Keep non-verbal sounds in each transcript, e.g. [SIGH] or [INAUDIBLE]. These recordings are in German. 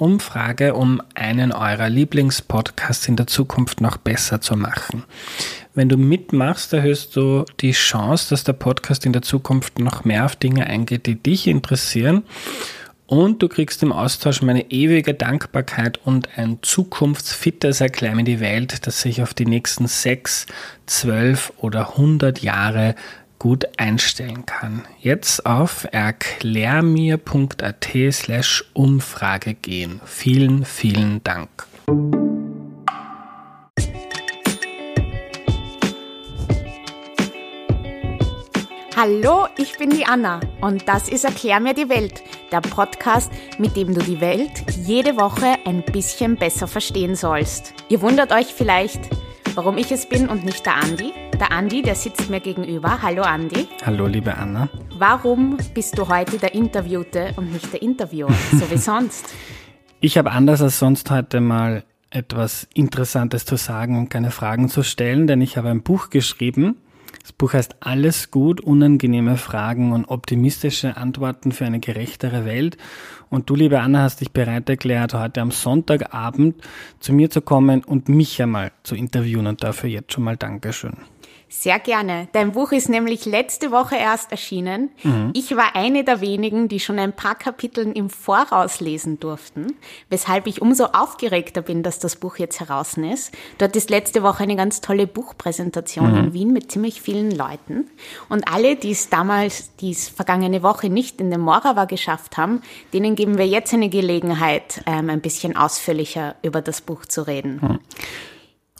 Umfrage, um einen eurer Lieblingspodcasts in der Zukunft noch besser zu machen. Wenn du mitmachst, erhöhst du die Chance, dass der Podcast in der Zukunft noch mehr auf Dinge eingeht, die dich interessieren. Und du kriegst im Austausch meine ewige Dankbarkeit und ein zukunftsfittes Erklär mir die Welt, das sich auf die nächsten sechs, zwölf oder hundert Jahre gut einstellen kann. Jetzt auf erklärmir.at slash Umfrage gehen. Vielen, vielen Dank. Hallo, ich bin die Anna und das ist Erklär mir die Welt, der Podcast, mit dem du die Welt jede Woche ein bisschen besser verstehen sollst. Ihr wundert euch vielleicht, warum ich es bin und nicht der Andi? Der Andi, der sitzt mir gegenüber. Hallo Andi. Hallo liebe Anna. Warum bist du heute der Interviewte und nicht der Interviewer, so wie [LAUGHS] sonst? Ich habe anders als sonst heute mal etwas Interessantes zu sagen und keine Fragen zu stellen, denn ich habe ein Buch geschrieben. Das Buch heißt Alles gut, unangenehme Fragen und optimistische Antworten für eine gerechtere Welt. Und du, liebe Anna, hast dich bereit erklärt, heute am Sonntagabend zu mir zu kommen und mich einmal zu interviewen. Und dafür jetzt schon mal Dankeschön. Sehr gerne. Dein Buch ist nämlich letzte Woche erst erschienen. Mhm. Ich war eine der wenigen, die schon ein paar Kapiteln im Voraus lesen durften, weshalb ich umso aufgeregter bin, dass das Buch jetzt heraus ist. Dort ist letzte Woche eine ganz tolle Buchpräsentation mhm. in Wien mit ziemlich vielen Leuten. Und alle, die es damals, die es vergangene Woche nicht in den Morava geschafft haben, denen geben wir jetzt eine Gelegenheit, ähm, ein bisschen ausführlicher über das Buch zu reden. Mhm.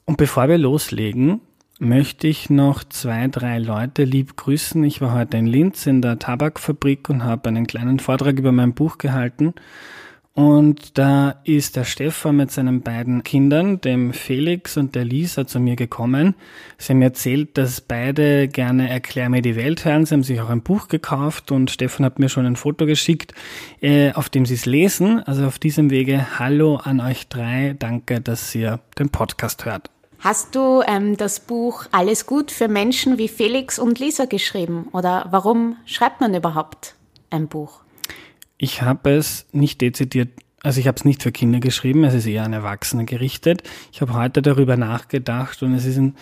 Und bevor wir loslegen, möchte ich noch zwei, drei Leute lieb grüßen. Ich war heute in Linz in der Tabakfabrik und habe einen kleinen Vortrag über mein Buch gehalten. Und da ist der Stefan mit seinen beiden Kindern, dem Felix und der Lisa, zu mir gekommen. Sie haben erzählt, dass beide gerne Erklär mir die Welt hören. Sie haben sich auch ein Buch gekauft und Stefan hat mir schon ein Foto geschickt, äh, auf dem sie es lesen. Also auf diesem Wege Hallo an euch drei. Danke, dass ihr den Podcast hört. Hast du ähm, das Buch Alles gut für Menschen wie Felix und Lisa geschrieben? Oder warum schreibt man überhaupt ein Buch? Ich habe es nicht dezidiert, also ich habe es nicht für Kinder geschrieben, es ist eher an Erwachsene gerichtet. Ich habe heute darüber nachgedacht und es ist ein,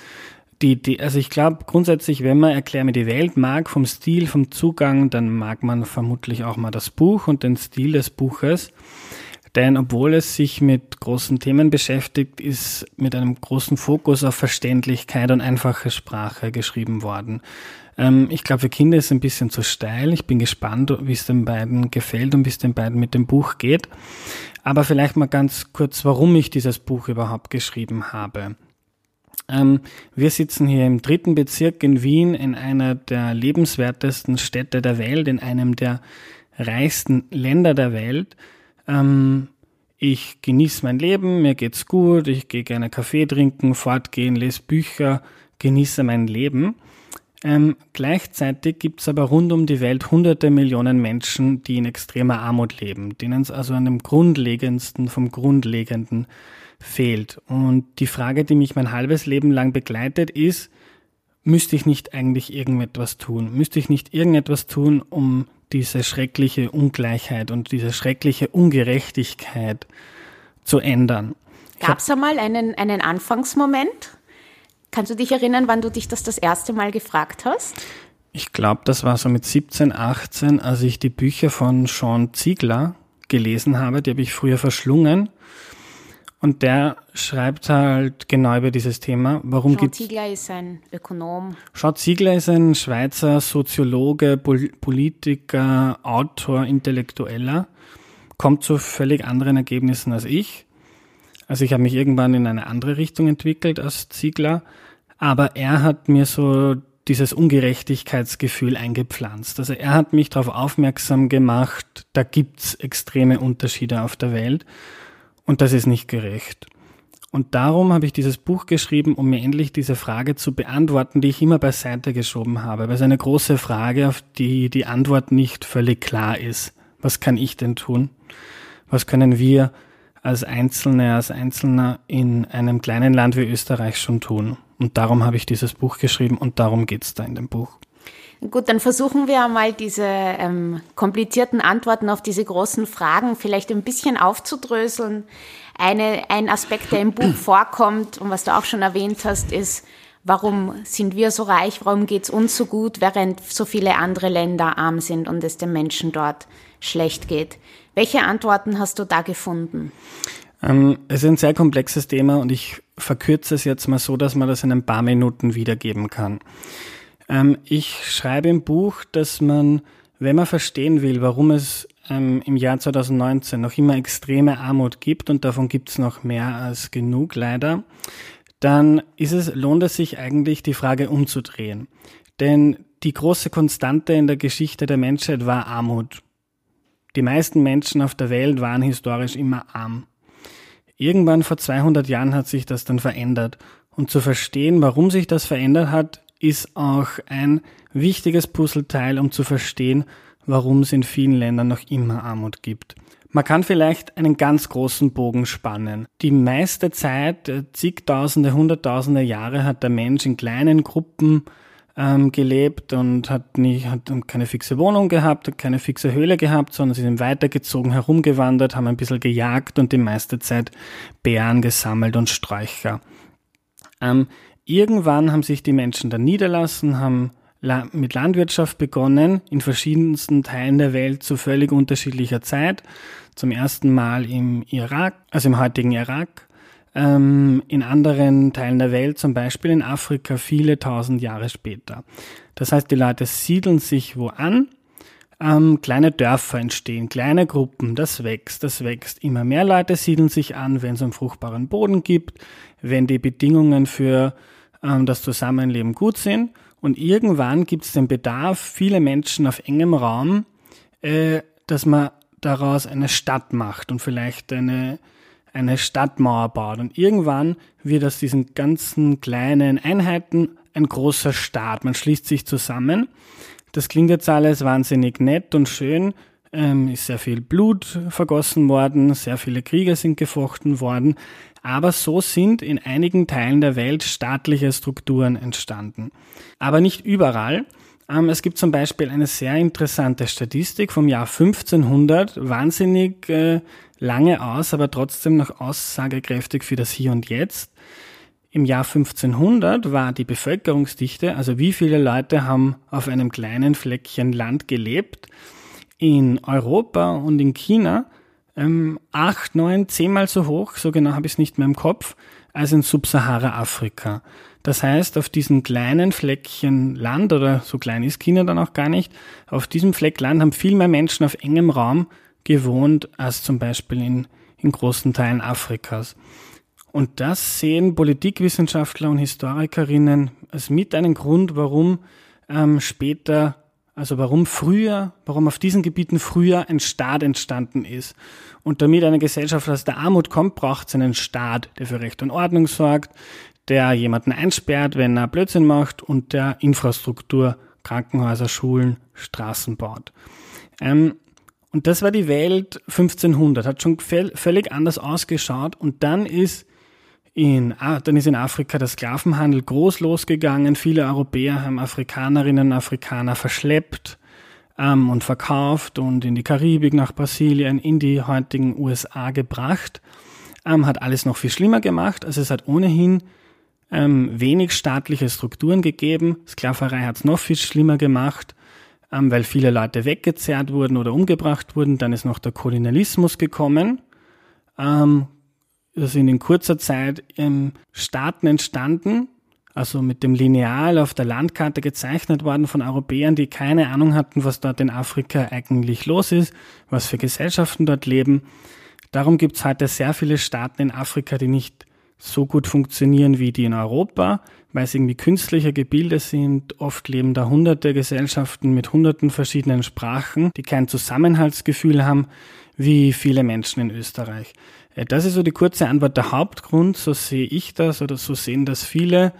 die, die, also ich glaube grundsätzlich, wenn man Erklär mir die Welt mag, vom Stil, vom Zugang, dann mag man vermutlich auch mal das Buch und den Stil des Buches. Denn obwohl es sich mit großen Themen beschäftigt, ist mit einem großen Fokus auf Verständlichkeit und einfache Sprache geschrieben worden. Ähm, ich glaube, für Kinder ist es ein bisschen zu steil. Ich bin gespannt, wie es den beiden gefällt und wie es den beiden mit dem Buch geht. Aber vielleicht mal ganz kurz, warum ich dieses Buch überhaupt geschrieben habe. Ähm, wir sitzen hier im dritten Bezirk in Wien in einer der lebenswertesten Städte der Welt, in einem der reichsten Länder der Welt. Ähm, ich genieße mein Leben, mir geht's gut, ich gehe gerne Kaffee trinken, fortgehen, lese Bücher, genieße mein Leben. Ähm, gleichzeitig gibt's aber rund um die Welt hunderte Millionen Menschen, die in extremer Armut leben, denen es also an dem Grundlegendsten vom Grundlegenden fehlt. Und die Frage, die mich mein halbes Leben lang begleitet, ist, müsste ich nicht eigentlich irgendetwas tun? Müsste ich nicht irgendetwas tun, um diese schreckliche Ungleichheit und diese schreckliche Ungerechtigkeit zu ändern. Gab es einmal einen, einen Anfangsmoment? Kannst du dich erinnern, wann du dich das das erste Mal gefragt hast? Ich glaube, das war so mit 17, 18, als ich die Bücher von Sean Ziegler gelesen habe. Die habe ich früher verschlungen. Und der schreibt halt genau über dieses Thema. Warum Jean Ziegler ist ein Ökonom. Jean Ziegler ist ein Schweizer Soziologe, Politiker, Autor, Intellektueller. Kommt zu völlig anderen Ergebnissen als ich. Also ich habe mich irgendwann in eine andere Richtung entwickelt als Ziegler. Aber er hat mir so dieses Ungerechtigkeitsgefühl eingepflanzt. Also er hat mich darauf aufmerksam gemacht, da gibt's extreme Unterschiede auf der Welt und das ist nicht gerecht. Und darum habe ich dieses Buch geschrieben, um mir endlich diese Frage zu beantworten, die ich immer beiseite geschoben habe. Weil es eine große Frage, auf die die Antwort nicht völlig klar ist. Was kann ich denn tun? Was können wir als Einzelne, als Einzelner in einem kleinen Land wie Österreich schon tun? Und darum habe ich dieses Buch geschrieben und darum geht's da in dem Buch. Gut, dann versuchen wir einmal diese ähm, komplizierten Antworten auf diese großen Fragen vielleicht ein bisschen aufzudröseln. Eine, ein Aspekt, der im Buch [CLEARS THROAT] vorkommt und was du auch schon erwähnt hast, ist, warum sind wir so reich, warum geht's uns so gut, während so viele andere Länder arm sind und es den Menschen dort schlecht geht. Welche Antworten hast du da gefunden? Ähm, es ist ein sehr komplexes Thema und ich verkürze es jetzt mal so, dass man das in ein paar Minuten wiedergeben kann. Ähm, ich schreibe im Buch, dass man, wenn man verstehen will, warum es ähm, im Jahr 2019 noch immer extreme Armut gibt und davon gibt es noch mehr als genug leider, dann ist es, lohnt es sich eigentlich, die Frage umzudrehen. Denn die große Konstante in der Geschichte der Menschheit war Armut. Die meisten Menschen auf der Welt waren historisch immer arm. Irgendwann vor 200 Jahren hat sich das dann verändert. Und zu verstehen, warum sich das verändert hat, ist auch ein wichtiges Puzzleteil, um zu verstehen, warum es in vielen Ländern noch immer Armut gibt. Man kann vielleicht einen ganz großen Bogen spannen. Die meiste Zeit, äh, zigtausende, hunderttausende Jahre, hat der Mensch in kleinen Gruppen ähm, gelebt und hat, nicht, hat keine fixe Wohnung gehabt, hat keine fixe Höhle gehabt, sondern sie sind weitergezogen, herumgewandert, haben ein bisschen gejagt und die meiste Zeit Bären gesammelt und Sträucher. Ähm, irgendwann haben sich die Menschen dann niederlassen, haben mit Landwirtschaft begonnen, in verschiedensten Teilen der Welt zu völlig unterschiedlicher Zeit. Zum ersten Mal im Irak, also im heutigen Irak, ähm, in anderen Teilen der Welt, zum Beispiel in Afrika, viele tausend Jahre später. Das heißt, die Leute siedeln sich wo an, ähm, kleine Dörfer entstehen, kleine Gruppen, das wächst, das wächst. Immer mehr Leute siedeln sich an, wenn es einen fruchtbaren Boden gibt, wenn die Bedingungen für ähm, das Zusammenleben gut sind. Und irgendwann gibt es den Bedarf, viele Menschen auf engem Raum, äh, dass man daraus eine Stadt macht und vielleicht eine eine Stadtmauer baut. Und irgendwann wird aus diesen ganzen kleinen Einheiten ein großer Staat. Man schließt sich zusammen. Das klingt jetzt alles wahnsinnig nett und schön. Ähm, ist sehr viel Blut vergossen worden, sehr viele Kriege sind gefochten worden. Aber so sind in einigen Teilen der Welt staatliche Strukturen entstanden. Aber nicht überall. Ähm, es gibt zum Beispiel eine sehr interessante Statistik vom Jahr 1500, wahnsinnig äh, lange aus, aber trotzdem noch aussagekräftig für das Hier und Jetzt. Im Jahr 1500 war die Bevölkerungsdichte, also wie viele Leute haben auf einem kleinen Fleckchen Land gelebt, in Europa und in China ähm, acht, neun, zehnmal so hoch, so genau habe ich es nicht mehr im Kopf, als in Subsahara-Afrika. Das heißt, auf diesem kleinen Fleckchen Land, oder so klein ist China dann auch gar nicht, auf diesem Fleck Land haben viel mehr Menschen auf engem Raum gewohnt als zum Beispiel in, in großen Teilen Afrikas. Und das sehen Politikwissenschaftler und Historikerinnen als mit einen Grund, warum ähm, später, also warum früher, warum auf diesen Gebieten früher ein Staat entstanden ist. Und damit eine Gesellschaft aus der Armut kommt, braucht es einen Staat, der für Recht und Ordnung sorgt, der jemanden einsperrt, wenn er Blödsinn macht und der Infrastruktur, Krankenhäuser, Schulen, Straßen baut. Ähm, und das war die Welt 1500, hat schon völlig anders ausgeschaut. Und dann ist in, dann ist in Afrika der Sklavenhandel groß losgegangen. Viele Europäer haben Afrikanerinnen und Afrikaner verschleppt ähm, und verkauft und in die Karibik, nach Brasilien, in die heutigen USA gebracht. Ähm, hat alles noch viel schlimmer gemacht. Also es hat ohnehin ähm, wenig staatliche Strukturen gegeben. Sklaverei hat es noch viel schlimmer gemacht ähm, weil viele Leute weggezerrt wurden oder umgebracht wurden. Dann ist noch der Kolonialismus gekommen. Ähm, da sind in kurzer Zeit ähm, Staaten entstanden, also mit dem Lineal auf der Landkarte gezeichnet worden von Europäern, die keine Ahnung hatten, was dort in Afrika eigentlich los ist, was für Gesellschaften dort leben. Darum gibt es heute sehr viele Staaten in Afrika, die nicht so gut funktionieren wie die in Europa, weil sie irgendwie künstlicher Gebildet sind. Oft leben da hunderte Gesellschaften mit hunderten verschiedenen Sprachen, die kein Zusammenhaltsgefühl haben, wie viele Menschen in Österreich. Äh, das ist so die kurze Antwort. Der Hauptgrund, so sehe ich das oder so sehen das viele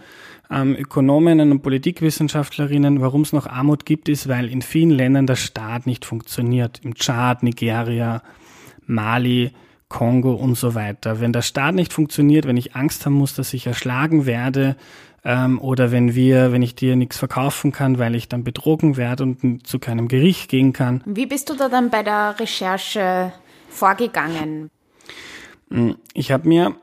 ähm, Ökonominnen und Politikwissenschaftlerinnen, warum es noch Armut gibt, ist, weil in vielen Ländern der Staat nicht funktioniert. Im Tschad, Nigeria, Mali, Kongo und so weiter. Wenn der Staat nicht funktioniert, wenn ich Angst haben muss, dass ich erschlagen werde, ähm, oder wenn wir, wenn ich dir nichts verkaufen kann, weil ich dann betrogen werde und zu keinem Gericht gehen kann. Wie bist du da dann bei der Recherche vorgegangen? Hm, ich habe mir,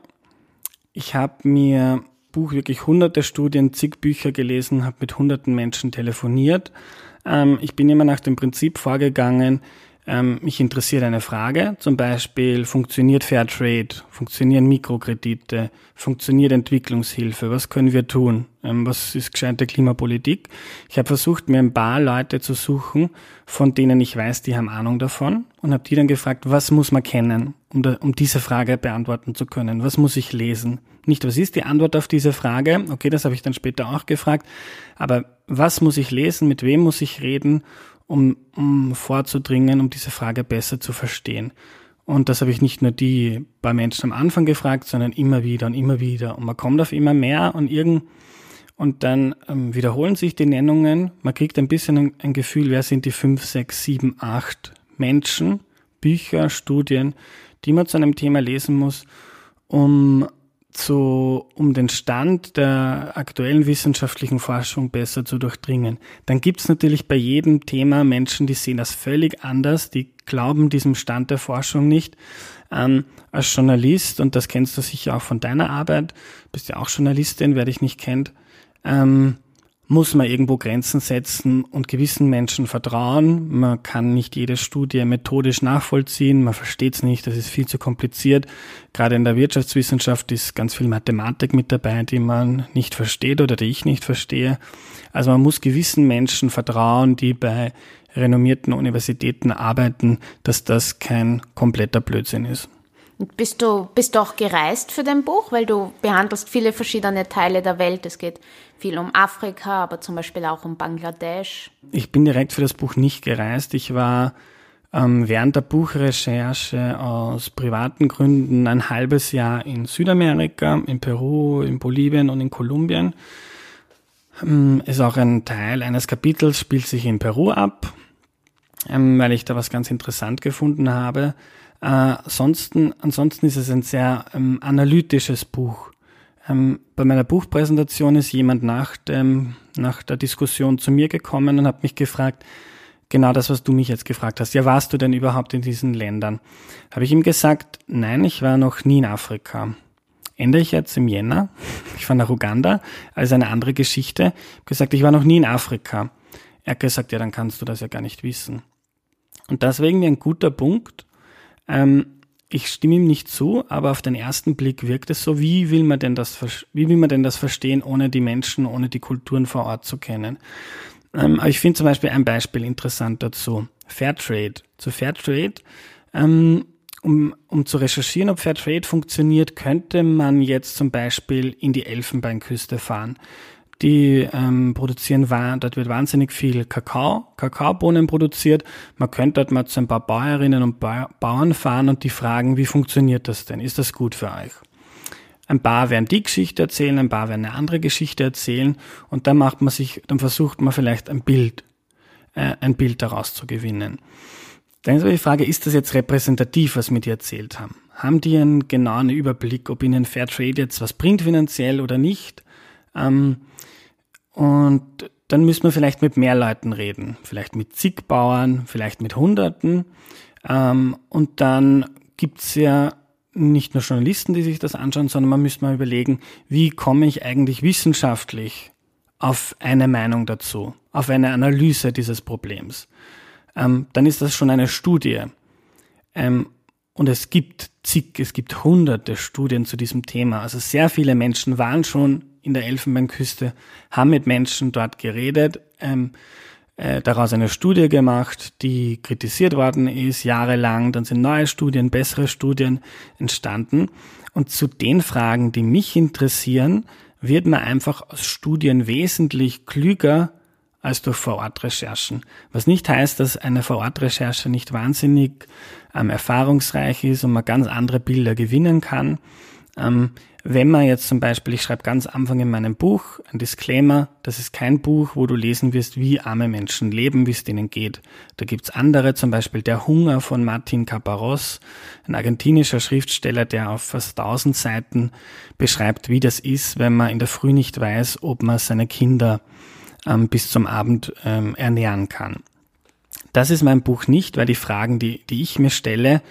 ich habe mir Buch wirklich hunderte Studien, zig Bücher gelesen, habe mit hunderten Menschen telefoniert. Ähm, ich bin immer nach dem Prinzip vorgegangen, ähm, mich interessiert eine Frage, zum Beispiel funktioniert Fairtrade, funktionieren Mikrokredite, funktioniert Entwicklungshilfe, was können wir tun, ähm, was ist gescheite Klimapolitik. Ich habe versucht, mir ein paar Leute zu suchen, von denen ich weiß, die haben Ahnung davon und habe die dann gefragt, was muss man kennen, um, da, um diese Frage beantworten zu können, was muss ich lesen. Nicht, was ist die Antwort auf diese Frage, okay, das habe ich dann später auch gefragt, aber was muss ich lesen, mit wem muss ich reden um, um vorzudringen, um diese Frage besser zu verstehen. Und das habe ich nicht nur die bei Menschen am Anfang gefragt, sondern immer wieder und immer wieder. Und man kommt auf immer mehr und irgend und dann ähm, wiederholen sich die Nennungen. Man kriegt ein bisschen ein, ein Gefühl, wer sind die fünf, sechs, sieben, acht Menschen, Bücher, Studien, die man zu einem Thema lesen muss, um zu, um den Stand der aktuellen wissenschaftlichen Forschung besser zu durchdringen. Dann gibt es natürlich bei jedem Thema Menschen, die sehen das völlig anders, die glauben diesem Stand der Forschung nicht. Ähm, als Journalist, und das kennst du sicher auch von deiner Arbeit, bist ja auch Journalistin, wer dich nicht kennt, ähm, muss man irgendwo Grenzen setzen und gewissen Menschen vertrauen. Man kann nicht jede Studie methodisch nachvollziehen, man versteht es nicht, das ist viel zu kompliziert. Gerade in der Wirtschaftswissenschaft ist ganz viel Mathematik mit dabei, die man nicht versteht oder die ich nicht verstehe. Also man muss gewissen Menschen vertrauen, die bei renommierten Universitäten arbeiten, dass das kein kompletter Blödsinn ist. Bist du bist auch gereist für dein Buch, weil du behandelst viele verschiedene Teile der Welt. Es geht viel um Afrika, aber zum Beispiel auch um Bangladesch. Ich bin direkt für das Buch nicht gereist. Ich war ähm, während der Buchrecherche aus privaten Gründen ein halbes Jahr in Südamerika, in Peru, in Bolivien und in Kolumbien. Ähm, ist auch ein Teil eines Kapitels, spielt sich in Peru ab, ähm, weil ich da was ganz interessant gefunden habe. Äh, ansonsten, ansonsten ist es ein sehr ähm, analytisches Buch. Ähm, bei meiner Buchpräsentation ist jemand nach, dem, nach der Diskussion zu mir gekommen und hat mich gefragt, genau das, was du mich jetzt gefragt hast. Ja, warst du denn überhaupt in diesen Ländern? Habe ich ihm gesagt, nein, ich war noch nie in Afrika. Ändere ich jetzt im Jänner. [LAUGHS] Ich war nach Uganda, also eine andere Geschichte. Ich gesagt, ich war noch nie in Afrika. Er hat gesagt, ja, dann kannst du das ja gar nicht wissen. Und deswegen ein guter Punkt, ähm, ich stimme ihm nicht zu, aber auf den ersten Blick wirkt es so, wie will man denn das, wie will man denn das verstehen, ohne die Menschen, ohne die Kulturen vor Ort zu kennen? Ähm, aber ich finde zum Beispiel ein Beispiel interessant dazu. Fairtrade. Zu Fairtrade, ähm, um, um zu recherchieren, ob Fairtrade funktioniert, könnte man jetzt zum Beispiel in die Elfenbeinküste fahren die ähm, produzieren, dort wird wahnsinnig viel Kakao, Kakaobohnen produziert. Man könnte dort mal zu ein paar Bäuerinnen und Bauern fahren und die fragen, wie funktioniert das denn? Ist das gut für euch? Ein paar werden die Geschichte erzählen, ein paar werden eine andere Geschichte erzählen und dann macht man sich, dann versucht man vielleicht ein Bild, äh, ein Bild daraus zu gewinnen. Dann ist aber die Frage, ist das jetzt repräsentativ, was wir dir erzählt haben? Haben die einen genauen Überblick, ob ihnen Fairtrade jetzt was bringt finanziell oder nicht? Ähm, und dann müssen wir vielleicht mit mehr Leuten reden, vielleicht mit zig Bauern, vielleicht mit Hunderten. Ähm, und dann gibt's ja nicht nur Journalisten, die sich das anschauen, sondern man müsste mal überlegen, wie komme ich eigentlich wissenschaftlich auf eine Meinung dazu, auf eine Analyse dieses Problems. Ähm, dann ist das schon eine Studie. Ähm, und es gibt zig, es gibt hunderte Studien zu diesem Thema. Also sehr viele Menschen waren schon in der Elfenbeinküste, haben mit Menschen dort geredet. Ähm, äh, daraus eine Studie gemacht, die kritisiert worden ist, jahrelang. Dann sind neue Studien, bessere Studien entstanden. Und zu den Fragen, die mich interessieren, wird man einfach aus Studien wesentlich klüger als durch Vorortrecherchen. Was nicht heißt, dass eine Vorortrecherche nicht wahnsinnig ähm, erfahrungsreich ist und man ganz andere Bilder gewinnen kann. Ähm, wenn man jetzt zum Beispiel, ich schreibe ganz Anfang in meinem Buch ein Disclaimer, das ist kein Buch, wo du lesen wirst, wie arme Menschen leben, wie es denen geht. Da gibt's andere, zum Beispiel Der Hunger von Martin Caparros, ein argentinischer Schriftsteller, der auf fast tausend Seiten beschreibt, wie das ist, wenn man in der Früh nicht weiß, ob man seine Kinder ähm, bis zum Abend ähm, ernähren kann. Das ist mein Buch nicht, weil die Fragen, die, die ich mir stelle,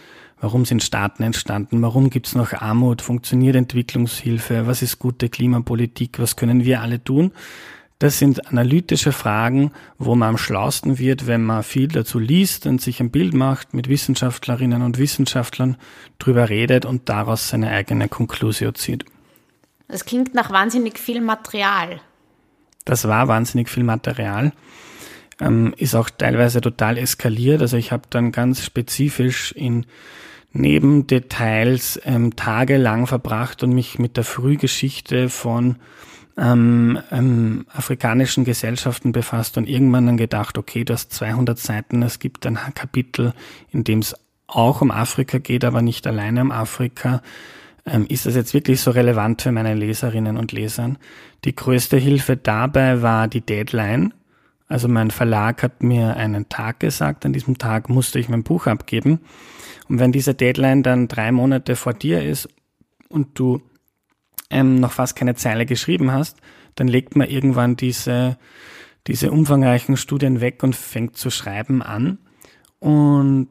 warum sind Staaten entstanden, warum gibt es noch Armut, funktioniert Entwicklungshilfe, was ist gute Klimapolitik, was können wir alle tun, das sind analytische Fragen, wo man am schlausten wird, wenn man viel dazu liest und sich ein Bild macht, mit Wissenschaftlerinnen und Wissenschaftlern drüber redet und daraus seine eigene Konklusio zieht. Das klingt nach wahnsinnig viel Material. Das war wahnsinnig viel Material. Ähm, ist auch teilweise total eskaliert. Also ich habe dann ganz spezifisch in Nebendetails ähm, tagelang verbracht und mich mit der Frühgeschichte von ähm, ähm, afrikanischen Gesellschaften befasst und irgendwann dann gedacht, okay, du hast 200 Seiten, es gibt ein Kapitel, in dem es auch um Afrika geht, aber nicht alleine um Afrika. Ähm, ist das jetzt wirklich so relevant für meine Leserinnen und Lesern? Die größte Hilfe dabei war die Deadline. Also mein Verlag hat mir einen Tag gesagt, an diesem Tag musste ich mein Buch abgeben. Und wenn diese Deadline dann drei Monate vor dir ist und du ähm, noch fast keine Zeile geschrieben hast, dann legt man irgendwann diese, diese umfangreichen Studien weg und fängt zu schreiben an. Und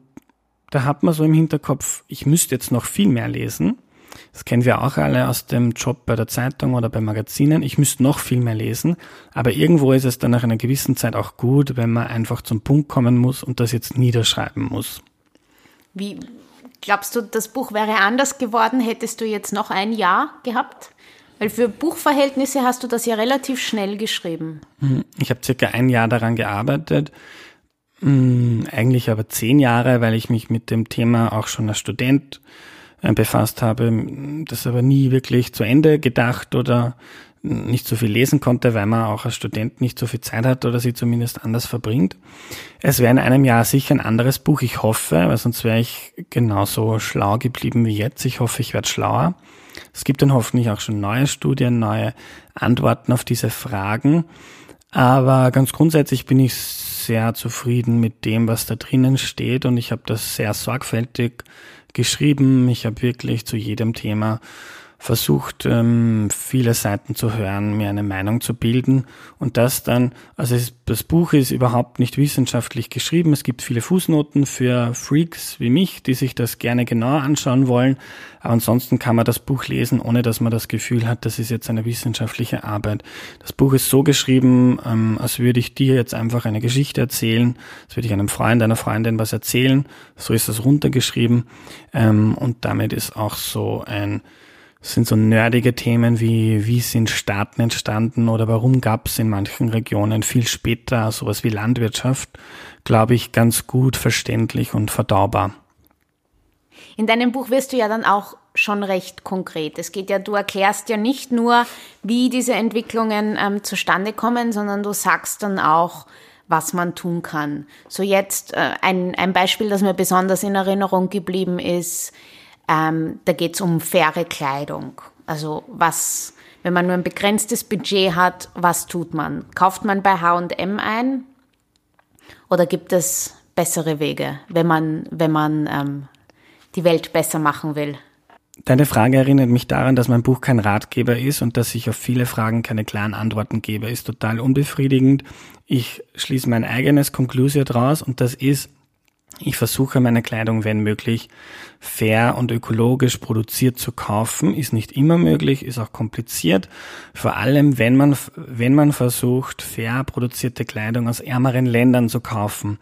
da hat man so im Hinterkopf, ich müsste jetzt noch viel mehr lesen. Das kennen wir auch alle aus dem Job bei der Zeitung oder bei Magazinen. Ich müsste noch viel mehr lesen, aber irgendwo ist es dann nach einer gewissen Zeit auch gut, wenn man einfach zum Punkt kommen muss und das jetzt niederschreiben muss. Wie glaubst du, das Buch wäre anders geworden, hättest du jetzt noch ein Jahr gehabt? Weil für Buchverhältnisse hast du das ja relativ schnell geschrieben. Mhm. Ich habe circa ein Jahr daran gearbeitet. Mm, eigentlich aber zehn Jahre, weil ich mich mit dem Thema auch schon als Student befasst habe, das aber nie wirklich zu Ende gedacht oder nicht so viel lesen konnte, weil man auch als Student nicht so viel Zeit hat oder sie zumindest anders verbringt. Es wäre in einem Jahr sicher ein anderes Buch, ich hoffe, weil sonst wäre ich genauso schlau geblieben wie jetzt. Ich hoffe, ich werde schlauer. Es gibt dann hoffentlich auch schon neue Studien, neue Antworten auf diese Fragen. Aber ganz grundsätzlich bin ich sehr zufrieden mit dem, was da drinnen steht und ich habe das sehr sorgfältig geschrieben. Ich habe wirklich zu jedem Thema versucht, ähm, viele Seiten zu hören, mir eine Meinung zu bilden und das dann, also es, das Buch ist überhaupt nicht wissenschaftlich geschrieben. Es gibt viele Fußnoten für Freaks wie mich, die sich das gerne genauer anschauen wollen. Aber ansonsten kann man das Buch lesen, ohne dass man das Gefühl hat, das ist jetzt eine wissenschaftliche Arbeit. Das Buch ist so geschrieben, ähm, als würde ich dir jetzt einfach eine Geschichte erzählen, als würde ich einem Freund, einer Freundin was erzählen. So ist das runtergeschrieben ähm, und damit ist auch so ein sind so nerdige Themen wie, wie sind Staaten entstanden oder warum gab es in manchen Regionen viel später sowas wie Landwirtschaft, glaube ich, ganz gut verständlich und verdaubar. In deinem Buch wirst du ja dann auch schon recht konkret. Es geht ja, du erklärst ja nicht nur, wie diese Entwicklungen ähm, zustande kommen, sondern du sagst dann auch, was man tun kann. So jetzt äh, ein, ein Beispiel, das mir besonders in Erinnerung geblieben ist, ähm, da geht es um faire Kleidung. Also was, wenn man nur ein begrenztes Budget hat, was tut man? Kauft man bei H&M ein oder gibt es bessere Wege, wenn man, wenn man ähm, die Welt besser machen will? Deine Frage erinnert mich daran, dass mein Buch kein Ratgeber ist und dass ich auf viele Fragen keine klaren Antworten gebe. Ist total unbefriedigend. Ich schließe mein eigenes Konklusio draus und das ist, ich versuche meine Kleidung, wenn möglich, fair und ökologisch produziert zu kaufen. Ist nicht immer möglich, ist auch kompliziert. Vor allem, wenn man, wenn man versucht, fair produzierte Kleidung aus ärmeren Ländern zu kaufen.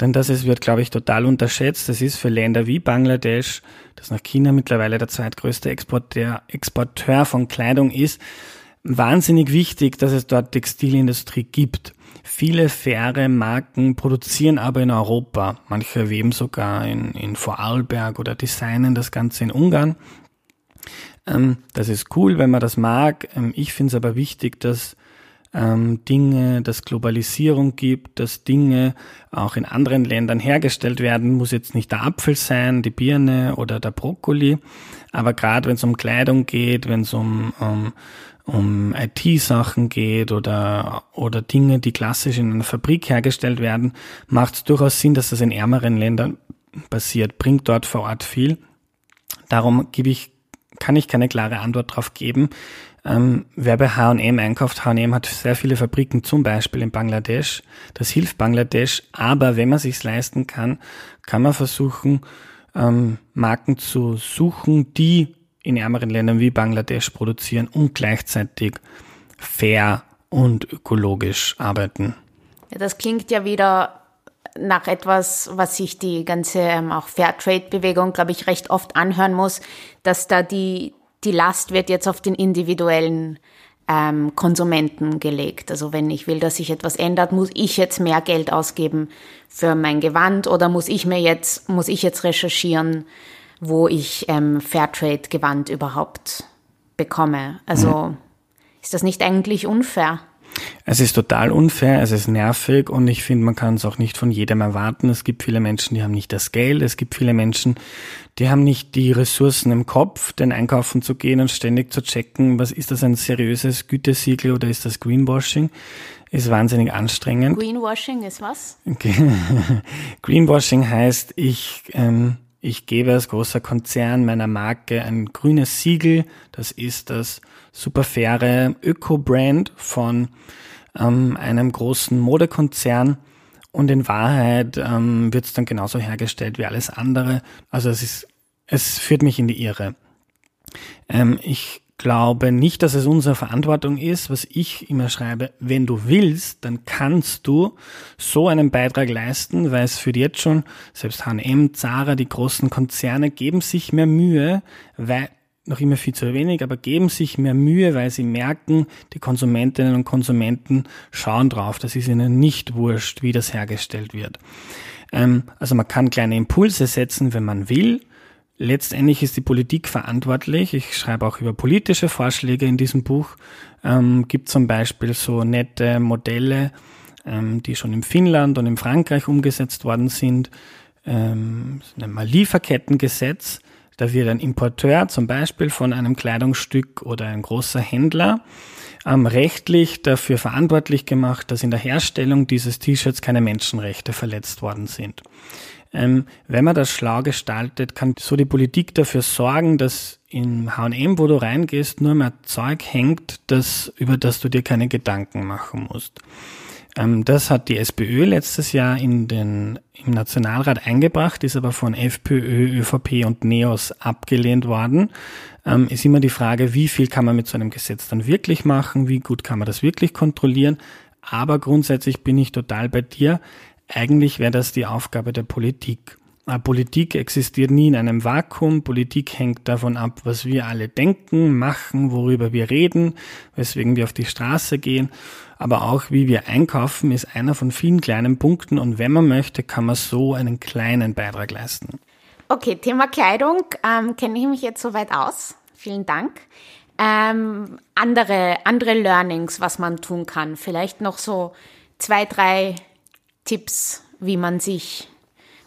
Denn das ist, wird, glaube ich, total unterschätzt. Das ist für Länder wie Bangladesch, das nach China mittlerweile der zweitgrößte Exporteur, Exporteur von Kleidung ist, wahnsinnig wichtig, dass es dort Textilindustrie gibt. Viele faire Marken produzieren aber in Europa. Manche weben sogar in, in Vorarlberg oder designen das Ganze in Ungarn. Ähm, das ist cool, wenn man das mag. Ähm, ich finde es aber wichtig, dass ähm, Dinge, dass Globalisierung gibt, dass Dinge auch in anderen Ländern hergestellt werden, muss jetzt nicht der Apfel sein, die Birne oder der Brokkoli, aber gerade wenn es um Kleidung geht, wenn es um, um, um IT-Sachen geht oder, oder Dinge, die klassisch in einer Fabrik hergestellt werden, macht es durchaus Sinn, dass das in ärmeren Ländern passiert, bringt dort vor Ort viel. Darum gebe ich, kann ich keine klare Antwort darauf geben. Ähm, wer bei H&M einkauft, H&M hat sehr viele Fabriken, zum Beispiel in Bangladesch. Das hilft Bangladesch, aber wenn man sich's leisten kann, kann man versuchen, ähm, Marken zu suchen, die in ärmeren Ländern wie Bangladesch produzieren und gleichzeitig fair und ökologisch arbeiten. Ja, das klingt ja wieder nach etwas, was sich die ganze ähm, auch Fairtrade-Bewegung, glaube ich, recht oft anhören muss, dass da die, die Last wird jetzt auf den individuellen ähm, Konsumenten gelegt. Also wenn ich will, dass sich etwas ändert, muss ich jetzt mehr Geld ausgeben für mein Gewand oder muss ich mir jetzt, muss ich jetzt recherchieren, wo ich ähm, Fairtrade-Gewand überhaupt bekomme. Also mhm. ist das nicht eigentlich unfair? Es ist total unfair, es ist nervig und ich finde, man kann es auch nicht von jedem erwarten. Es gibt viele Menschen, die haben nicht das Geld, es gibt viele Menschen, die haben nicht die Ressourcen im Kopf, den einkaufen zu gehen und ständig zu checken, was ist das ein seriöses Gütesiegel oder ist das Greenwashing? Ist wahnsinnig anstrengend. Greenwashing ist was? [LAUGHS] Greenwashing heißt, ich ähm, ich gebe als großer Konzern meiner Marke ein grünes Siegel. Das ist das super faire Öko-Brand von ähm, einem großen Modekonzern. Und in Wahrheit ähm, wird es dann genauso hergestellt wie alles andere. Also es ist, es führt mich in die Irre. Ähm, ich glaube nicht, dass es unsere Verantwortung ist, was ich immer schreibe, wenn du willst, dann kannst du so einen Beitrag leisten, weil es für jetzt schon, selbst H&M, Zara, die großen Konzerne geben sich mehr Mühe, weil noch immer viel zu wenig, aber geben sich mehr Mühe, weil sie merken, die Konsumentinnen und Konsumenten schauen drauf. Das ist ihnen nicht wurscht, wie das hergestellt wird. Ähm, also man kann kleine Impulse setzen, wenn man will, Letztendlich ist die Politik verantwortlich. Ich schreibe auch über politische Vorschläge in diesem Buch. Ähm, gibt zum Beispiel so nette Modelle, ähm, die schon in Finnland und in Frankreich umgesetzt worden sind. Ähm, nennen wir Lieferkettengesetz. Da wird ein Importeur zum Beispiel von einem Kleidungsstück oder ein großer Händler ähm, rechtlich dafür verantwortlich gemacht, dass in der Herstellung dieses T-Shirts keine Menschenrechte verletzt worden sind. Ähm, wenn man das schlau gestaltet, kann so die Politik dafür sorgen, dass in H&M, wo du reingehst, nur mehr Zeug hängt, das, über das du dir keine Gedanken machen musst. Ähm, das hat die SPÖ letztes Jahr in den, im Nationalrat eingebracht, ist aber von FPÖ, ÖVP und NEOS abgelehnt worden. Ähm, ist immer die Frage, wie viel kann man mit so einem Gesetz dann wirklich machen, wie gut kann man das wirklich kontrollieren. Aber grundsätzlich bin ich total bei dir. Eigentlich wäre das die Aufgabe der Politik. Aber Politik existiert nie in einem Vakuum. Politik hängt davon ab, was wir alle denken, machen, worüber wir reden, weswegen wir auf die Straße gehen. Aber auch wie wir einkaufen ist einer von vielen kleinen Punkten und wenn man möchte, kann man so einen kleinen Beitrag leisten. Okay, Thema Kleidung ähm, kenne ich mich jetzt soweit aus. Vielen Dank. Ähm, andere, andere Learnings, was man tun kann. Vielleicht noch so zwei, drei Tipps, wie man sich,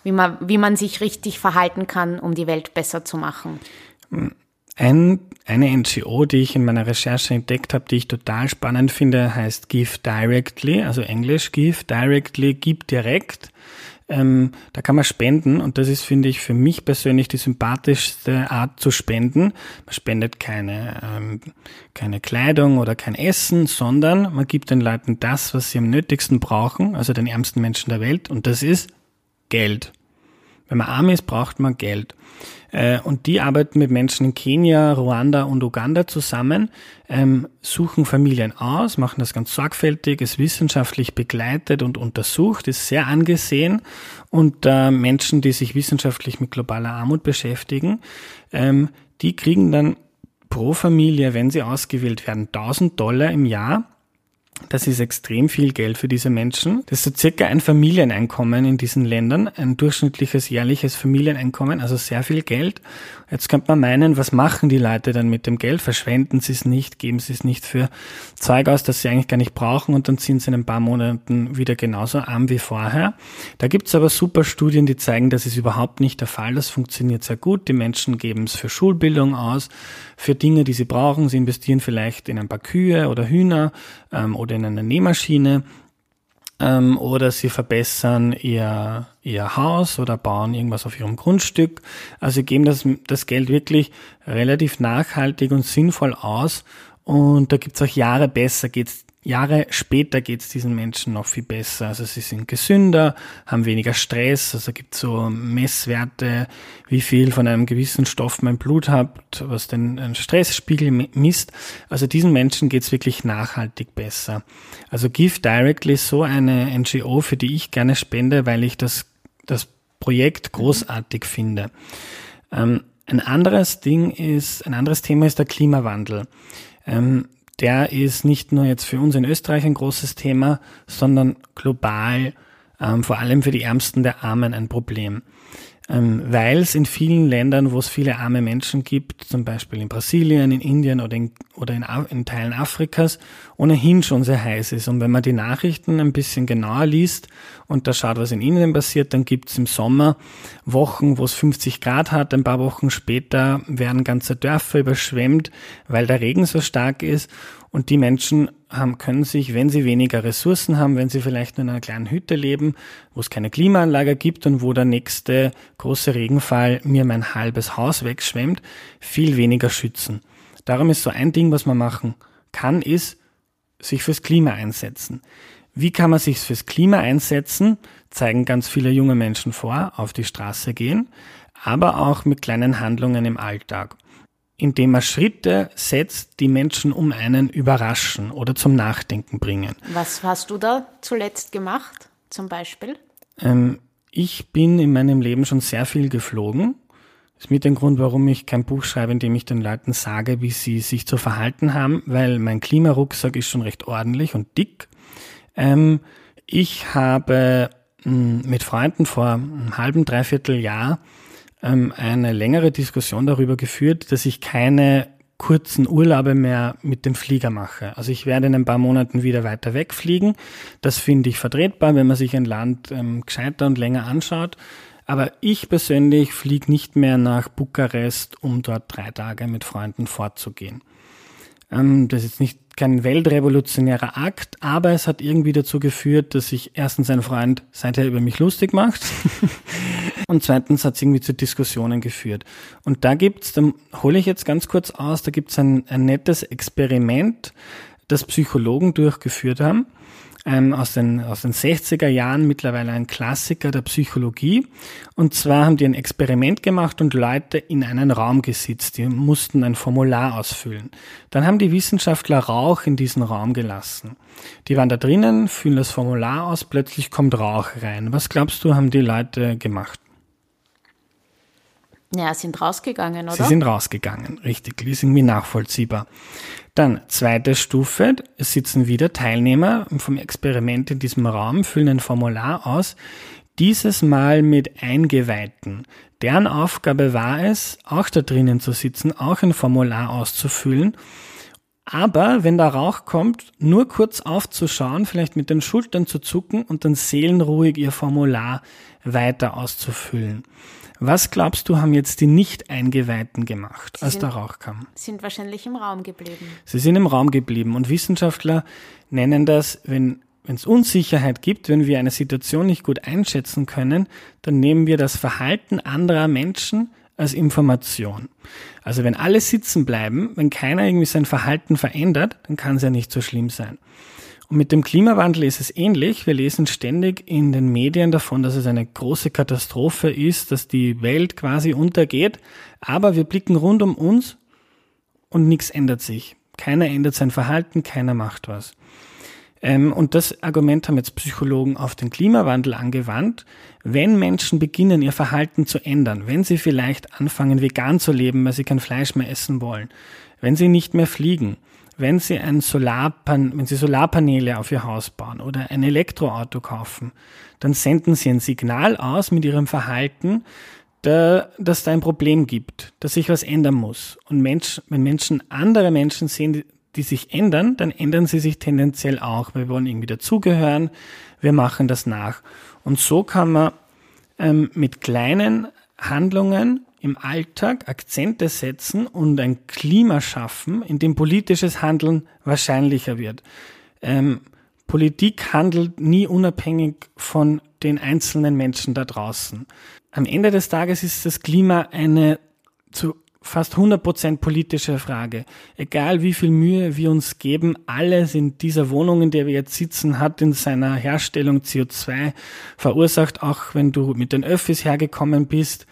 wie man, wie man sich richtig verhalten kann, um die Welt besser zu machen? Ein, eine NGO, die ich in meiner Recherche entdeckt habe, die ich total spannend finde, heißt Give Directly, also Englisch Give Directly, gib direkt. Ähm, da kann man spenden und das ist, finde ich, für mich persönlich die sympathischste Art zu spenden. Man spendet keine, ähm, keine Kleidung oder kein Essen, sondern man gibt den Leuten das, was sie am nötigsten brauchen, also den ärmsten Menschen der Welt und das ist Geld. Wenn man arm ist, braucht man Geld. Äh, und die arbeiten mit Menschen in Kenia, Ruanda und Uganda zusammen, ähm, suchen Familien aus, machen das ganz sorgfältig, ist wissenschaftlich begleitet und untersucht, ist sehr angesehen und äh, Menschen, die sich wissenschaftlich mit globaler Armut beschäftigen, ähm, die kriegen dann pro Familie, wenn sie ausgewählt werden, 1000 Dollar im Jahr das ist extrem viel Geld für diese Menschen. Das ist so circa ein Familieneinkommen in diesen Ländern, ein durchschnittliches jährliches Familieneinkommen, also sehr viel Geld. Jetzt könnte man meinen, was machen die Leute dann mit dem Geld? Verschwenden sie es nicht, geben sie es nicht für Zeug aus, das sie eigentlich gar nicht brauchen und dann sind sie in ein paar Monaten wieder genauso arm wie vorher. Da gibt es aber super Studien, die zeigen, das ist überhaupt nicht der Fall. Das funktioniert sehr gut. Die Menschen geben es für Schulbildung aus, für Dinge, die sie brauchen. Sie investieren vielleicht in ein paar Kühe oder Hühner ähm, oder in eine Nähmaschine ähm, oder sie verbessern ihr, ihr Haus oder bauen irgendwas auf ihrem Grundstück. Also sie geben das, das Geld wirklich relativ nachhaltig und sinnvoll aus und da gibt's auch Jahre besser, geht's Jahre später geht es diesen Menschen noch viel besser. Also sie sind gesünder, haben weniger Stress. Also gibt so Messwerte, wie viel von einem gewissen Stoff mein Blut hat, was den Stressspiegel misst. Also diesen Menschen geht es wirklich nachhaltig besser. Also Give Directly ist so eine NGO, für die ich gerne spende, weil ich das, das Projekt großartig finde. Ähm, ein anderes Ding ist, ein anderes Thema ist der Klimawandel. Ähm, der ist nicht nur jetzt für uns in Österreich ein großes Thema, sondern global, ähm, vor allem für die Ärmsten der Armen ein Problem weil es in vielen Ländern, wo es viele arme Menschen gibt, zum Beispiel in Brasilien, in Indien oder in, oder in, in Teilen Afrikas, ohnehin schon sehr heiß ist. Und wenn man die Nachrichten ein bisschen genauer liest und da schaut, was in Indien passiert, dann gibt es im Sommer Wochen, wo es 50 Grad hat, ein paar Wochen später werden ganze Dörfer überschwemmt, weil der Regen so stark ist und die Menschen haben, können sich, wenn sie weniger Ressourcen haben, wenn sie vielleicht nur in einer kleinen Hütte leben, wo es keine Klimaanlage gibt und wo der nächste große Regenfall mir mein halbes Haus wegschwemmt, viel weniger schützen. Darum ist so ein Ding, was man machen kann, ist, sich fürs Klima einsetzen. Wie kann man sich fürs Klima einsetzen? Zeigen ganz viele junge Menschen vor, auf die Straße gehen, aber auch mit kleinen Handlungen im Alltag indem man Schritte setzt, die Menschen um einen überraschen oder zum Nachdenken bringen. Was hast du da zuletzt gemacht, zum Beispiel? Ähm, ich bin in meinem Leben schon sehr viel geflogen. Das ist mit dem Grund, warum ich kein Buch schreibe, in dem ich den Leuten sage, wie sie sich zu verhalten haben, weil mein Klimarucksack ist schon recht ordentlich und dick. Ähm, ich habe hm, mit Freunden vor einem halben, dreiviertel Jahr ähm, eine längere Diskussion darüber geführt, dass ich keine kurzen Urlaube mehr mit dem Flieger mache. Also ich werde in ein paar Monaten wieder weiter wegfliegen. Das finde ich vertretbar, wenn man sich ein Land ähm, gescheiter und länger anschaut. Aber ich persönlich fliege nicht mehr nach Bukarest, um dort drei Tage mit Freunden fortzugehen. Ähm, das ist jetzt nicht kein weltrevolutionärer Akt, aber es hat irgendwie dazu geführt, dass sich erstens ein Freund seither über mich lustig macht [LAUGHS] und zweitens hat es irgendwie zu Diskussionen geführt. Und da gibt's, da hole ich jetzt ganz kurz aus, da gibt's ein, ein nettes Experiment, das Psychologen durchgeführt haben ähm, aus, den, aus den 60er Jahren, mittlerweile ein Klassiker der Psychologie. Und zwar haben die ein Experiment gemacht und Leute in einen Raum gesetzt. Die mussten ein Formular ausfüllen. Dann haben die Wissenschaftler Rauch in diesen Raum gelassen. Die waren da drinnen, füllen das Formular aus, plötzlich kommt Rauch rein. Was glaubst du, haben die Leute gemacht? Ja, sind rausgegangen, oder? Sie sind rausgegangen, richtig. Die sind mir nachvollziehbar. Dann zweite Stufe, es sitzen wieder Teilnehmer vom Experiment in diesem Raum, füllen ein Formular aus, dieses Mal mit Eingeweihten. Deren Aufgabe war es, auch da drinnen zu sitzen, auch ein Formular auszufüllen. Aber wenn der Rauch kommt, nur kurz aufzuschauen, vielleicht mit den Schultern zu zucken und dann seelenruhig ihr Formular weiter auszufüllen. Was glaubst du, haben jetzt die Nicht-Eingeweihten gemacht, als sind, der Rauch kam? Sind wahrscheinlich im Raum geblieben. Sie sind im Raum geblieben und Wissenschaftler nennen das, wenn wenn es Unsicherheit gibt, wenn wir eine Situation nicht gut einschätzen können, dann nehmen wir das Verhalten anderer Menschen als Information. Also wenn alle sitzen bleiben, wenn keiner irgendwie sein Verhalten verändert, dann kann es ja nicht so schlimm sein. Und mit dem Klimawandel ist es ähnlich. Wir lesen ständig in den Medien davon, dass es eine große Katastrophe ist, dass die Welt quasi untergeht. Aber wir blicken rund um uns und nichts ändert sich. Keiner ändert sein Verhalten, keiner macht was. Ähm, und das Argument haben jetzt Psychologen auf den Klimawandel angewandt. Wenn Menschen beginnen, ihr Verhalten zu ändern, wenn sie vielleicht anfangen, vegan zu leben, weil sie kein Fleisch mehr essen wollen, wenn sie nicht mehr fliegen, wenn sie ein Solarpan wenn sie Solarpaneele auf ihr Haus bauen oder ein Elektroauto kaufen, dann senden sie ein Signal aus mit ihrem Verhalten, da, dass da ein Problem gibt, dass sich was ändern muss. Und Mensch, wenn Menschen andere Menschen sehen, die, die sich ändern, dann ändern sie sich tendenziell auch. Wir wollen irgendwie dazugehören, wir machen das nach. Und so kann man ähm, mit kleinen Handlungen im Alltag Akzente setzen und ein Klima schaffen, in dem politisches Handeln wahrscheinlicher wird. Ähm, Politik handelt nie unabhängig von den einzelnen Menschen da draußen. Am Ende des Tages ist das Klima eine zu fast 100% politische Frage. Egal wie viel Mühe wir uns geben, alles in dieser Wohnung, in der wir jetzt sitzen, hat in seiner Herstellung CO2 verursacht. Auch wenn du mit den Öffis hergekommen bist,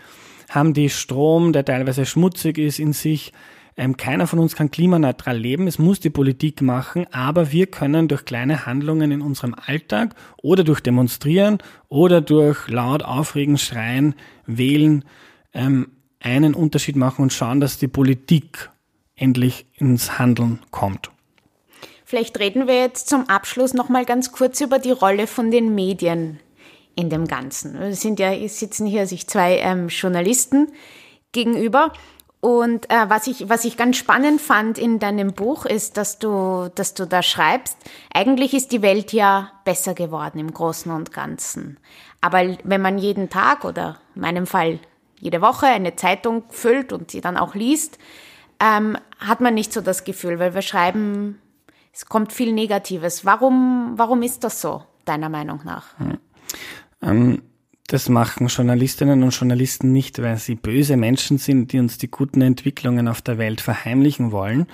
haben die Strom, der teilweise schmutzig ist in sich. Ähm, keiner von uns kann klimaneutral leben. Es muss die Politik machen, aber wir können durch kleine Handlungen in unserem Alltag oder durch Demonstrieren oder durch laut aufregen, schreien, wählen, ähm, einen Unterschied machen und schauen, dass die Politik endlich ins Handeln kommt. Vielleicht reden wir jetzt zum Abschluss noch mal ganz kurz über die Rolle von den Medien in dem Ganzen. Es sind ja sitzen hier sich zwei ähm, Journalisten gegenüber und äh, was ich was ich ganz spannend fand in deinem Buch ist, dass du dass du da schreibst, eigentlich ist die Welt ja besser geworden im Großen und Ganzen. Aber wenn man jeden Tag oder in meinem Fall jede Woche eine Zeitung füllt und sie dann auch liest, ähm, hat man nicht so das Gefühl, weil wir schreiben, es kommt viel Negatives. Warum, warum ist das so, deiner Meinung nach? Hm. Ähm, das machen Journalistinnen und Journalisten nicht, weil sie böse Menschen sind, die uns die guten Entwicklungen auf der Welt verheimlichen wollen,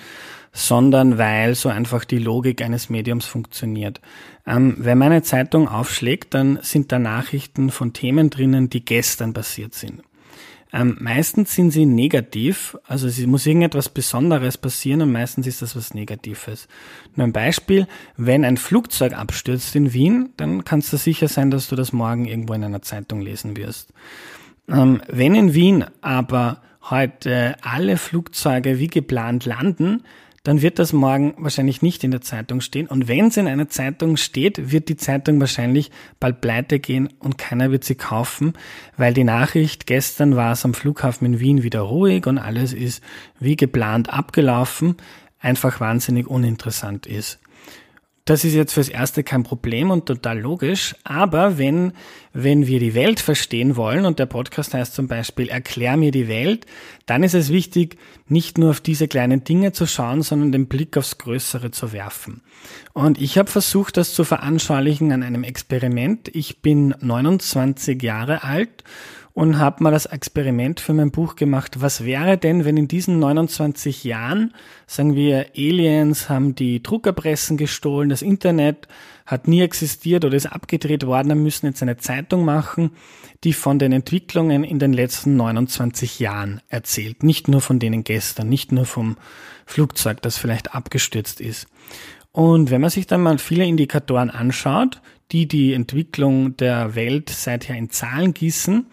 sondern weil so einfach die Logik eines Mediums funktioniert. Ähm, wenn meine Zeitung aufschlägt, dann sind da Nachrichten von Themen drinnen, die gestern passiert sind. Ähm, meistens sind sie negativ, also es muss irgendetwas Besonderes passieren und meistens ist das was Negatives. Nur ein Beispiel, wenn ein Flugzeug abstürzt in Wien, dann kannst du sicher sein, dass du das morgen irgendwo in einer Zeitung lesen wirst. Ähm, wenn in Wien aber heute alle Flugzeuge wie geplant landen, dann wird das morgen wahrscheinlich nicht in der Zeitung stehen. Und wenn es in einer Zeitung steht, wird die Zeitung wahrscheinlich bald pleite gehen und keiner wird sie kaufen, weil die Nachricht, gestern war es am Flughafen in Wien wieder ruhig und alles ist wie geplant abgelaufen, einfach wahnsinnig uninteressant ist. Das ist jetzt fürs Erste kein Problem und total logisch. Aber wenn, wenn wir die Welt verstehen wollen, und der Podcast heißt zum Beispiel Erklär mir die Welt, dann ist es wichtig, nicht nur auf diese kleinen Dinge zu schauen, sondern den Blick aufs Größere zu werfen. Und ich habe versucht, das zu veranschaulichen an einem Experiment. Ich bin 29 Jahre alt und habe mal das Experiment für mein Buch gemacht. Was wäre denn, wenn in diesen 29 Jahren, sagen wir, Aliens haben die Druckerpressen gestohlen, das Internet hat nie existiert oder ist abgedreht worden, dann müssen jetzt eine Zeitung machen, die von den Entwicklungen in den letzten 29 Jahren erzählt. Nicht nur von denen gestern, nicht nur vom Flugzeug, das vielleicht abgestürzt ist. Und wenn man sich dann mal viele Indikatoren anschaut, die die Entwicklung der Welt seither in Zahlen gießen,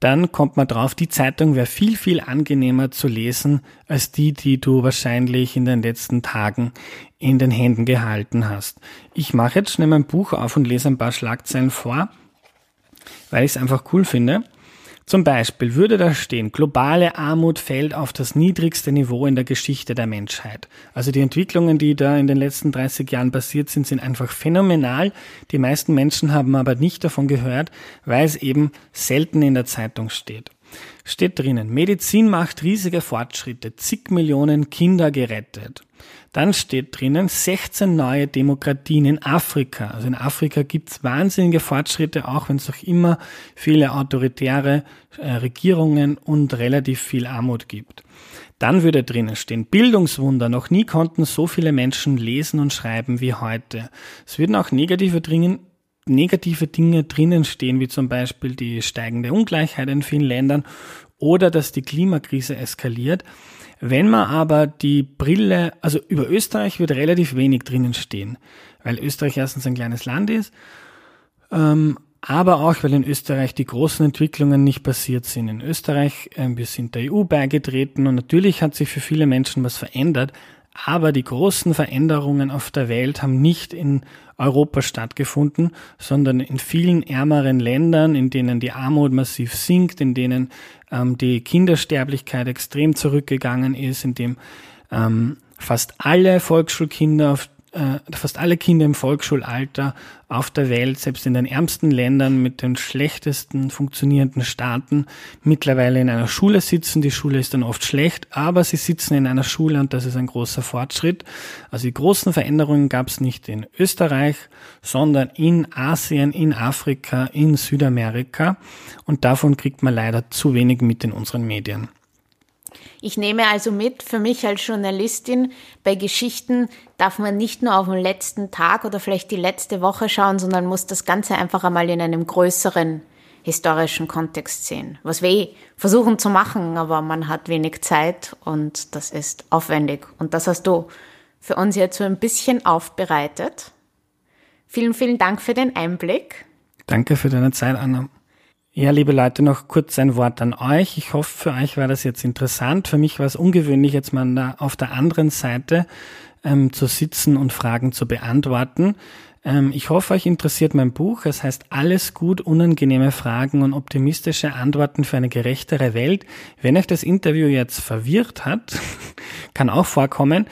dann kommt man drauf, die Zeitung wäre viel, viel angenehmer zu lesen als die, die du wahrscheinlich in den letzten Tagen in den Händen gehalten hast. Ich mache jetzt schnell mein Buch auf und lese ein paar Schlagzeilen vor, weil ich es einfach cool finde. Zum Beispiel würde da stehen, globale Armut fällt auf das niedrigste Niveau in der Geschichte der Menschheit. Also die Entwicklungen, die da in den letzten 30 Jahren passiert sind, sind einfach phänomenal. Die meisten Menschen haben aber nicht davon gehört, weil es eben selten in der Zeitung steht. Steht drinnen, Medizin macht riesige Fortschritte, zig Millionen Kinder gerettet. Dann steht drinnen 16 neue Demokratien in Afrika. Also in Afrika gibt's wahnsinnige Fortschritte, auch wenn es noch immer viele autoritäre äh, Regierungen und relativ viel Armut gibt. Dann würde drinnen stehen, Bildungswunder. Noch nie konnten so viele Menschen lesen und schreiben wie heute. Es würden auch negative, dringen, negative Dinge drinnen stehen, wie zum Beispiel die steigende Ungleichheit in vielen Ländern oder dass die Klimakrise eskaliert. Wenn man aber die Brille, also über Österreich wird relativ wenig drinnen stehen. weil Österreich erstens ein kleines Land ist, ähm, aber auch, weil in Österreich die großen Entwicklungen nicht passiert sind. In Österreich, äh, wir sind der EU beigetreten und natürlich hat sich für viele Menschen was verändert, aber die großen Veränderungen auf der Welt haben nicht in Europa stattgefunden, sondern in vielen ärmeren Ländern, in denen die Armut massiv sinkt, in denen ähm, die Kindersterblichkeit extrem zurückgegangen ist, in dem ähm, fast alle Volksschulkinder auf äh, fast alle Kinder im Volksschulalter auf der Welt, selbst in den ärmsten Ländern mit den schlechtesten funktionierenden Staaten, mittlerweile in einer Schule sitzen. Die Schule ist dann oft schlecht, aber sie sitzen in einer Schule und das ist ein großer Fortschritt. Also die großen Veränderungen gab es nicht in Österreich, sondern in Asien, in Afrika, in Südamerika und davon kriegt man leider zu wenig mit in unseren Medien. Ich nehme also mit, für mich als Journalistin, bei Geschichten darf man nicht nur auf den letzten Tag oder vielleicht die letzte Woche schauen, sondern muss das Ganze einfach einmal in einem größeren historischen Kontext sehen. Was wir eh versuchen zu machen, aber man hat wenig Zeit und das ist aufwendig. Und das hast du für uns jetzt so ein bisschen aufbereitet. Vielen, vielen Dank für den Einblick. Danke für deine Zeit, Anna. Ja, liebe Leute, noch kurz ein Wort an euch. Ich hoffe, für euch war das jetzt interessant. Für mich war es ungewöhnlich, jetzt mal auf der anderen Seite ähm, zu sitzen und Fragen zu beantworten. Ähm, ich hoffe, euch interessiert mein Buch. Es heißt Alles gut, unangenehme Fragen und optimistische Antworten für eine gerechtere Welt. Wenn euch das Interview jetzt verwirrt hat, [LAUGHS] kann auch vorkommen,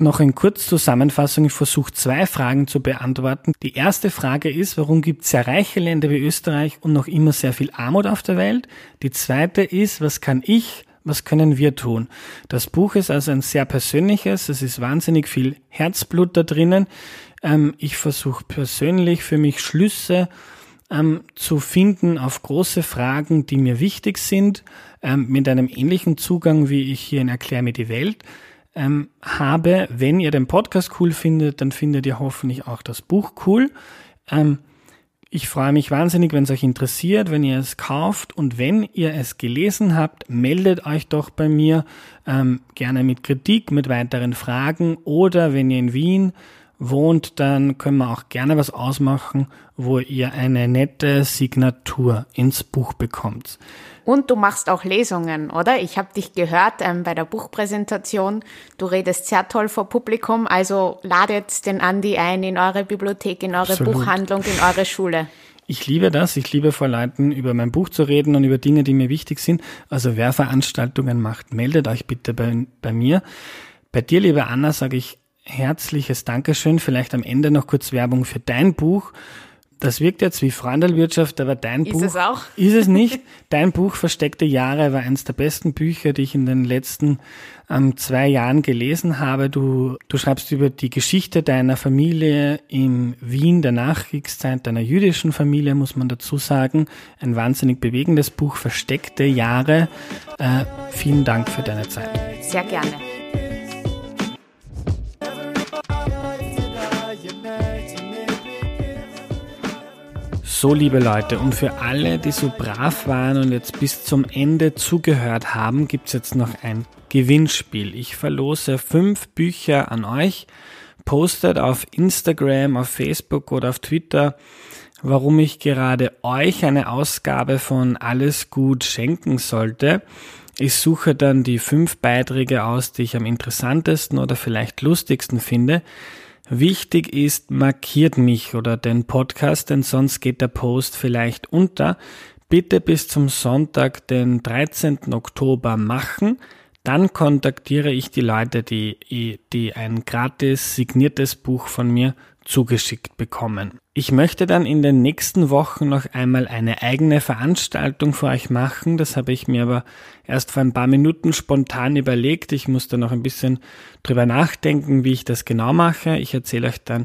noch in Kurzzusammenfassung, ich versuche zwei Fragen zu beantworten. Die erste Frage ist, warum gibt es sehr reiche Länder wie Österreich und noch immer sehr viel Armut auf der Welt? Die zweite ist, was kann ich, was können wir tun? Das Buch ist also ein sehr persönliches, es ist wahnsinnig viel Herzblut da drinnen. Ähm, ich versuche persönlich für mich Schlüsse ähm, zu finden auf große Fragen, die mir wichtig sind, ähm, mit einem ähnlichen Zugang, wie ich hier in Erklär mir die Welt ähm, habe. Wenn ihr den Podcast cool findet, dann findet ihr hoffentlich auch das Buch cool. Ähm, ich freue mich wahnsinnig, wenn es euch interessiert, wenn ihr es kauft und wenn ihr es gelesen habt, meldet euch doch bei mir ähm, gerne mit Kritik, mit weiteren Fragen oder wenn ihr in Wien wohnt, dann können wir auch gerne was ausmachen, wo ihr eine nette Signatur ins Buch bekommt. Und du machst auch Lesungen, oder? Ich habe dich gehört ähm, bei der Buchpräsentation. Du redest sehr toll vor Publikum. Also ladet den Andi ein in eure Bibliothek, in eure Absolut. Buchhandlung, in eure Schule. Ich liebe das. Ich liebe vor Leuten über mein Buch zu reden und über Dinge, die mir wichtig sind. Also wer Veranstaltungen macht, meldet euch bitte bei, bei mir. Bei dir, liebe Anna, sage ich herzliches Dankeschön. Vielleicht am Ende noch kurz Werbung für dein Buch das wirkt jetzt wie Freundelwirtschaft, aber dein ist Buch. Ist es auch? [LAUGHS] Ist es nicht? [LAUGHS] Dein Buch Versteckte Jahre war eines der besten Bücher, die ich in den letzten ähm, zwei Jahren gelesen habe. Du, du schreibst über die Geschichte deiner Familie in Wien der Nachkriegszeit, deiner jüdischen Familie, muss man dazu sagen. Ein wahnsinnig bewegendes Buch, Versteckte Jahre. Äh, vielen Dank für deine Zeit. Sehr gerne. So, liebe Leute, und für alle, die so brav waren und jetzt bis zum Ende zugehört haben, gibt's jetzt noch ein Gewinnspiel. Ich verlose fünf Bücher an euch. Postet auf Instagram, auf Facebook oder auf Twitter, warum ich gerade euch eine Ausgabe von Alles gut schenken sollte. Ich suche dann die fünf Beiträge aus, die ich am interessantesten oder vielleicht lustigsten finde. Wichtig ist, markiert mich oder den Podcast, denn sonst geht der Post vielleicht unter. Bitte bis zum Sonntag, den 13. Oktober machen. Dann kontaktiere ich die Leute, die, die ein gratis signiertes Buch von mir zugeschickt bekommen. Ich möchte dann in den nächsten Wochen noch einmal eine eigene Veranstaltung für euch machen. Das habe ich mir aber erst vor ein paar Minuten spontan überlegt. Ich muss da noch ein bisschen drüber nachdenken, wie ich das genau mache. Ich erzähle euch dann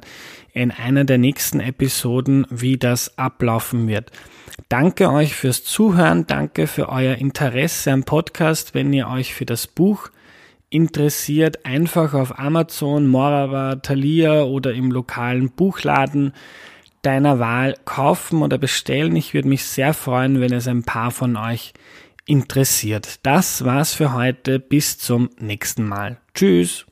in einer der nächsten Episoden, wie das ablaufen wird. Danke euch fürs Zuhören. Danke für euer Interesse am Podcast. Wenn ihr euch für das Buch interessiert, einfach auf Amazon, Morava, Thalia oder im lokalen Buchladen deiner Wahl kaufen oder bestellen. Ich würde mich sehr freuen, wenn es ein paar von euch interessiert. Das war's für heute. Bis zum nächsten Mal. Tschüss.